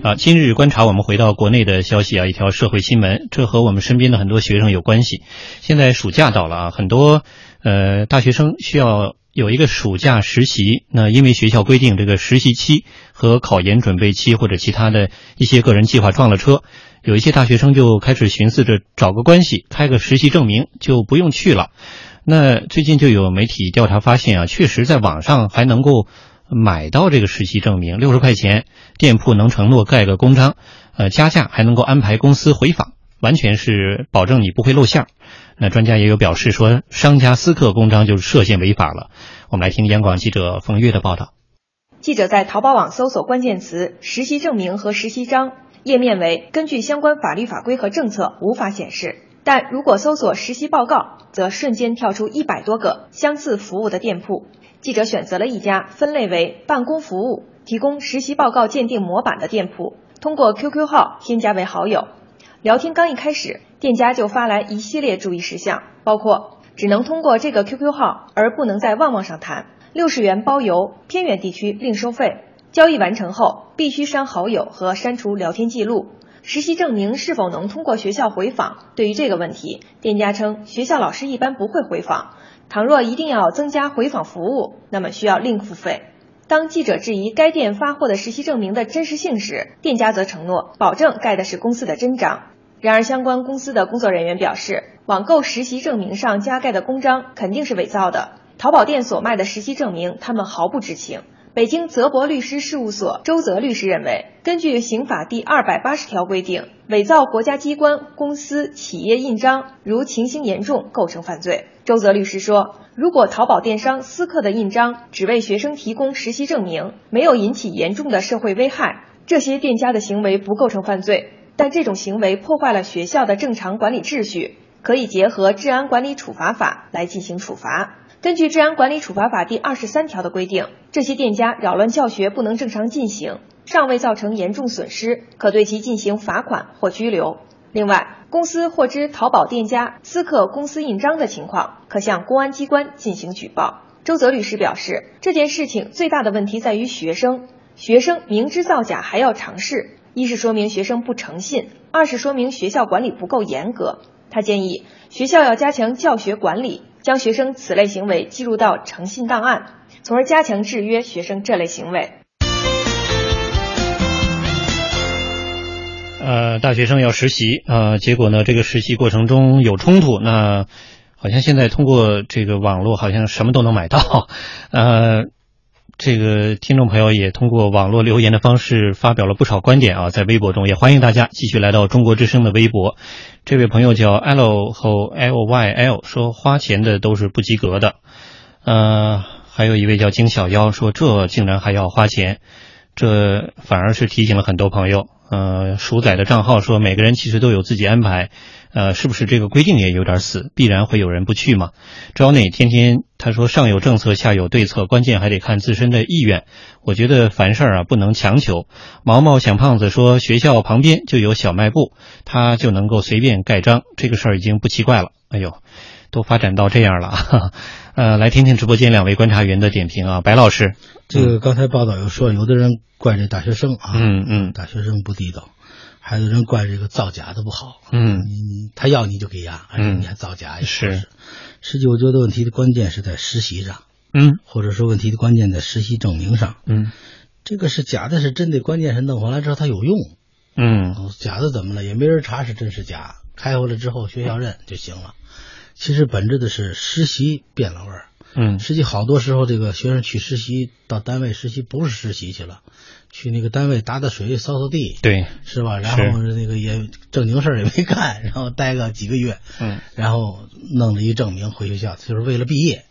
啊，今日观察，我们回到国内的消息啊，一条社会新闻，这和我们身边的很多学生有关系。现在暑假到了啊，很多呃大学生需要有一个暑假实习。那因为学校规定，这个实习期和考研准备期或者其他的一些个人计划撞了车，有一些大学生就开始寻思着找个关系开个实习证明，就不用去了。那最近就有媒体调查发现啊，确实在网上还能够。买到这个实习证明，六十块钱，店铺能承诺盖个公章，呃，加价还能够安排公司回访，完全是保证你不会露馅儿。那专家也有表示说，商家私刻公章就是涉嫌违法了。我们来听央广记者冯月的报道。记者在淘宝网搜索关键词“实习证明”和“实习章”，页面为根据相关法律法规和政策无法显示，但如果搜索“实习报告”，则瞬间跳出一百多个相似服务的店铺。记者选择了一家分类为办公服务、提供实习报告鉴定模板的店铺，通过 QQ 号添加为好友。聊天刚一开始，店家就发来一系列注意事项，包括只能通过这个 QQ 号，而不能在旺旺上谈；六十元包邮，偏远地区另收费；交易完成后必须删好友和删除聊天记录；实习证明是否能通过学校回访？对于这个问题，店家称学校老师一般不会回访。倘若一定要增加回访服务，那么需要另付费。当记者质疑该店发货的实习证明的真实性时，店家则承诺保证盖的是公司的真章。然而，相关公司的工作人员表示，网购实习证明上加盖的公章肯定是伪造的。淘宝店所卖的实习证明，他们毫不知情。北京泽博律师事务所周泽律师认为，根据刑法第二百八十条规定，伪造国家机关、公司、企业印章，如情形严重，构成犯罪。周泽律师说，如果淘宝电商私刻的印章只为学生提供实习证明，没有引起严重的社会危害，这些店家的行为不构成犯罪。但这种行为破坏了学校的正常管理秩序，可以结合治安管理处罚法来进行处罚。根据《治安管理处罚法》第二十三条的规定，这些店家扰乱教学不能正常进行，尚未造成严重损失，可对其进行罚款或拘留。另外，公司获知淘宝店家私刻公司印章的情况，可向公安机关进行举报。周泽律师表示，这件事情最大的问题在于学生，学生明知造假还要尝试，一是说明学生不诚信，二是说明学校管理不够严格。他建议学校要加强教学管理。将学生此类行为记录到诚信档案，从而加强制约学生这类行为。呃，大学生要实习啊，结果呢，这个实习过程中有冲突，那好像现在通过这个网络，好像什么都能买到，呃。这个听众朋友也通过网络留言的方式发表了不少观点啊，在微博中也欢迎大家继续来到中国之声的微博。这位朋友叫 L 和 L Y L 说花钱的都是不及格的，呃，还有一位叫金小妖说这竟然还要花钱，这反而是提醒了很多朋友。呃，鼠仔的账号说每个人其实都有自己安排。呃，是不是这个规定也有点死？必然会有人不去吗？招内天天他说上有政策下有对策，关键还得看自身的意愿。我觉得凡事啊不能强求。毛毛想胖子说学校旁边就有小卖部，他就能够随便盖章，这个事儿已经不奇怪了。哎呦，都发展到这样了。呃，来听听直播间两位观察员的点评啊，白老师，这个刚才报道又说有的人怪这大学生啊，嗯嗯，大学生不地道。还有人怪这个造假的不好，嗯，他要你就给压，嗯，你还造假也是。实际我觉得问题的关键是在实习上，嗯，或者说问题的关键在实习证明上，嗯，这个是假的，是真的，关键是弄回来之后它有用，嗯，假的怎么了？也没人查是真是假，开回来之后学校认就行了。其实本质的是实习变了味儿，嗯，实际好多时候这个学生去实习到单位实习不是实习去了。去那个单位打打水、扫扫地，对，是吧？然后那个也正经事儿也没干，然后待个几个月，嗯，然后弄了一证明回学校，就是为了毕业。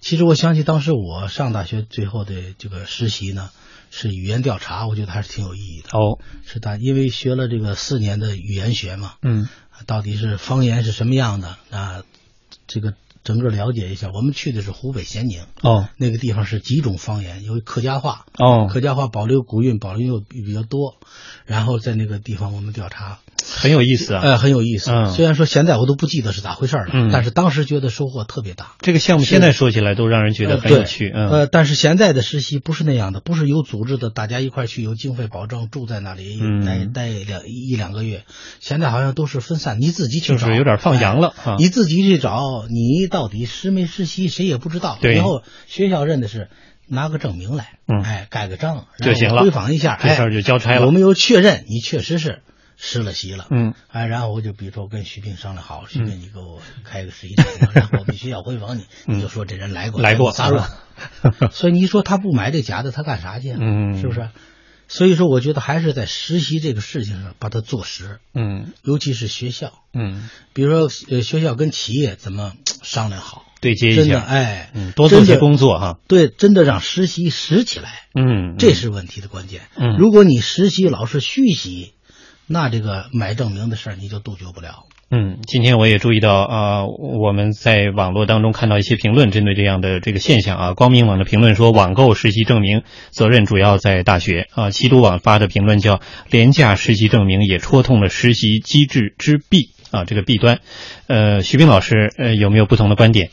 其实我想起当时我上大学最后的这个实习呢，是语言调查，我觉得还是挺有意义的。哦，是的，因为学了这个四年的语言学嘛，嗯，到底是方言是什么样的啊？这个。整个了解一下，我们去的是湖北咸宁哦，那个地方是几种方言，有客家话哦，客家话保留古韵，保留又比较多。然后在那个地方我们调查，很有意思啊。呃，很有意思。嗯虽然说现在我都不记得是咋回事了，嗯但是当时觉得收获特别大。这个项目现在说起来都让人觉得很有趣。嗯呃，但是现在的实习不是那样的，不是有组织的，大家一块去，有经费保证，住在那里嗯待待两一两个月。现在好像都是分散，你自己去找，就是有点放羊了你自己去找，你到底实没实习，谁也不知道。对然后学校认的是拿个证明来，嗯哎，盖个章就行了回访一下，这事儿就交差了哎有没有确认你确实是实了习了？嗯哎，然后我就比如说跟徐斌商量好，徐斌你给我开个实习证明，然后我们学校回访你，嗯你就说这人来过，来过撒了。所以你说他不买这假的，他干啥去啊？嗯是不是？所以说，我觉得还是在实习这个事情上把它做实，嗯尤其是学校，嗯，比如说呃学校跟企业怎么商量好，对接一真的下，哎，嗯，多做些工作哈。对，真的让实习实起来，嗯，这是问题的关键。嗯如果你实习老是虚习，那这个买证明的事儿你就杜绝不了。嗯，今天我也注意到啊、我们在网络当中看到一些评论，针对这样的这个现象啊。光明网的评论说，网购实习证明责任主要在大学啊。七都网发的评论叫“廉价实习证明也戳痛了实习机制之弊”啊，这个弊端。呃，徐斌老师，呃，有没有不同的观点？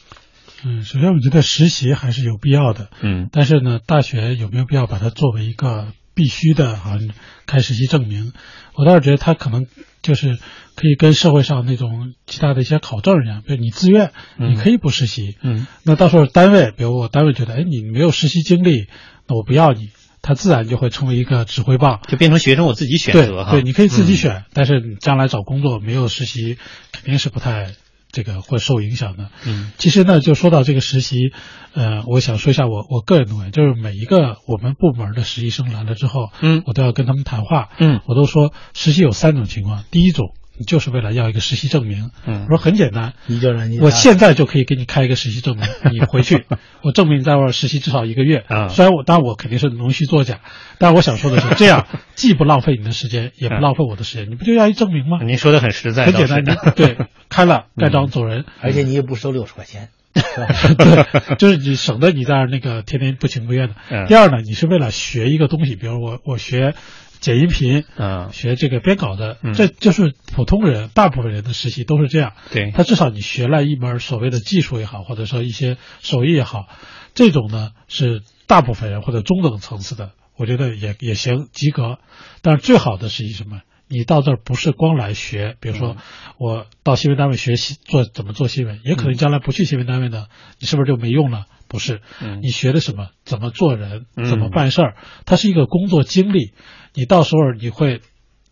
嗯，首先我觉得实习还是有必要的，嗯但是呢，大学有没有必要把它作为一个必须的啊开实习证明？我倒是觉得它可能就是可以跟社会上那种其他的一些考证一样，比如你自愿，嗯你可以不实习，嗯那到时候单位，比如我单位觉得，哎，你没有实习经历，那我不要你，他自然就会成为一个指挥棒。就变成学生我自己选对择哈。对，你可以自己嗯选，但是你将来找工作没有实习，肯定是不太这个会受影响的。嗯。其实呢，就说到这个实习，呃，我想说一下我我个人的观点，就是每一个我们部门的实习生来了之后，嗯。我都要跟他们谈话，嗯。我都说实习有三种情况，第一种你就是为了要一个实习证明，嗯。我说很简单，你就让你我现在就可以给你开一个实习证明，你回去，我证明你在外实习至少一个月。啊。虽然我当然我肯定是弄虚作假，但是我想说的是，这样 既不浪费你的时间，也不浪费我的时间，你不就要一证明吗？您说的很实在，很简单，你对 开了盖章走人，而且你也不收六十块钱，对，就是你省得你在那儿那个天天不情不愿的。嗯。第二呢，你是为了学一个东西，比如我我学剪音频，嗯，学这个编稿的，嗯这就是普通人大部分人的实习都是这样。对，他至少你学了一门所谓的技术也好，或者说一些手艺也好，这种呢是大部分人或者中等层次的，我觉得也也行及格。但是最好的实习什么？你到这儿不是光来学，比如说我到新闻单位学习做怎么做新闻，也可能将来不去新闻单位呢，你是不是就没用了？不是，嗯你学的什么？怎么做人？嗯怎么办事儿？它是一个工作经历。你到时候你会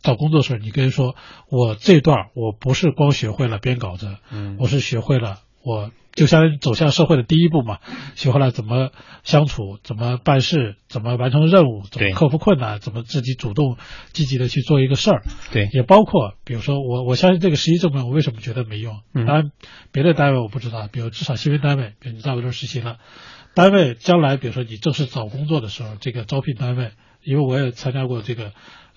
找工作的时候，你跟人说，我这段我不是光学会了编稿子，嗯我是学会了我就相当于走向社会的第一步嘛，学会了怎么相处，怎么办事，怎么完成任务，怎对么克服困难，怎么自己主动积极的去做一个事儿。对，也包括，比如说我我相信这个实习证明，我为什么觉得没用？嗯当然，别的单位我不知道，比如至少新闻单位，比如你在我这儿实习了，单位将来比如说你正式找工作的时候，这个招聘单位，因为我也参加过这个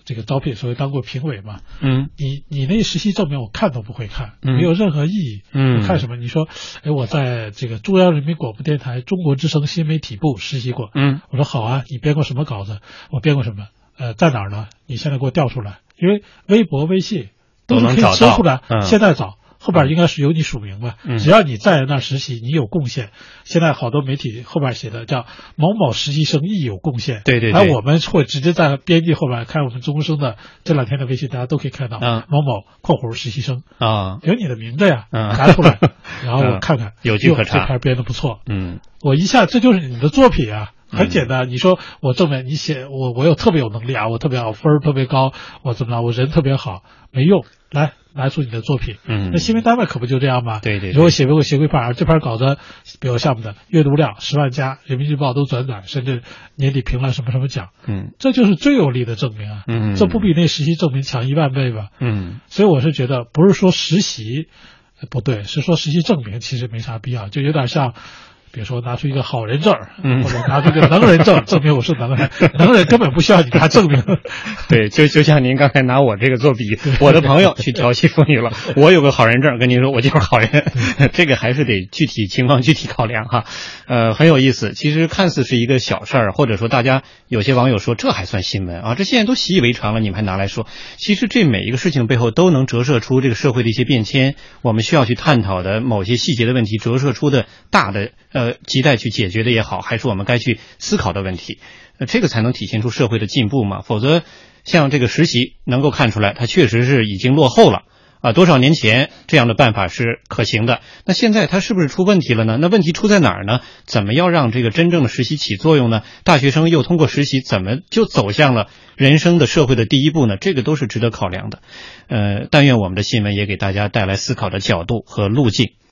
这个招聘，所以当过评委嘛，嗯你你那实习证明我看都不会看，嗯没有任何意义。嗯我看什么？你说，哎，我在这个中央人民广播电台中国之声新媒体部实习过。嗯我说好啊，你编过什么稿子？我编过什么？呃，在哪儿呢？你现在给我调出来，因为微博、微信是可以都能找到搜出来，嗯现在找。后边应该是由你署名吧？嗯。只要你在那儿实习，你有贡献。现在好多媒体后边写的叫某某实习生亦有贡献。对对对。然后我们会直接在编辑后边看我们中国生的这两天的微信，大家都可以看到嗯某某（括弧实习生啊）有你的名字呀，嗯拿出来，然后我嗯看看，有据可查。这篇编的不错，嗯。我一下这就是你的作品啊，嗯很简单。你说我证明你写我我有特别有能力啊，我特别好，分儿特别高，我怎么了，我人特别好，没用。来拿出你的作品。嗯那新闻单位可不就这样吗？对对对如果写过写过一篇，这篇稿子比如项目的阅读量十万加，人民日报都转载，甚至年底评了什么什么奖，嗯这就是最有力的证明啊。嗯这不比那实习证明强一万倍吧？嗯所以我是觉得，不是说实习呃不对，是说实习证明其实没啥必要，就有点像，比如说拿出一个好人证儿，嗯或者拿出一个能人证，证明我是能人，能人根本不需要你拿证明。对，就就像您刚才拿我这个做比喻，我的朋友去调戏妇女了，我有个好人证，跟您说我就是好人，这个还是得具体情况具体考量哈。呃，很有意思，其实看似是一个小事儿，或者说大家有些网友说这还算新闻啊，这现在都习以为常了，你们还拿来说，其实这每一个事情背后都能折射出这个社会的一些变迁，我们需要去探讨的某些细节的问题，折射出的大的呃亟待去解决的也好，还是我们该去思考的问题。那这个才能体现出社会的进步嘛，否则像这个实习能够看出来，它确实是已经落后了啊。多少年前这样的办法是可行的，那现在它是不是出问题了呢？那问题出在哪儿呢？怎么要让这个真正的实习起作用呢？大学生又通过实习，怎么就走向了人生的社会的第一步呢？这个都是值得考量的。呃，但愿我们的新闻也给大家带来思考的角度和路径。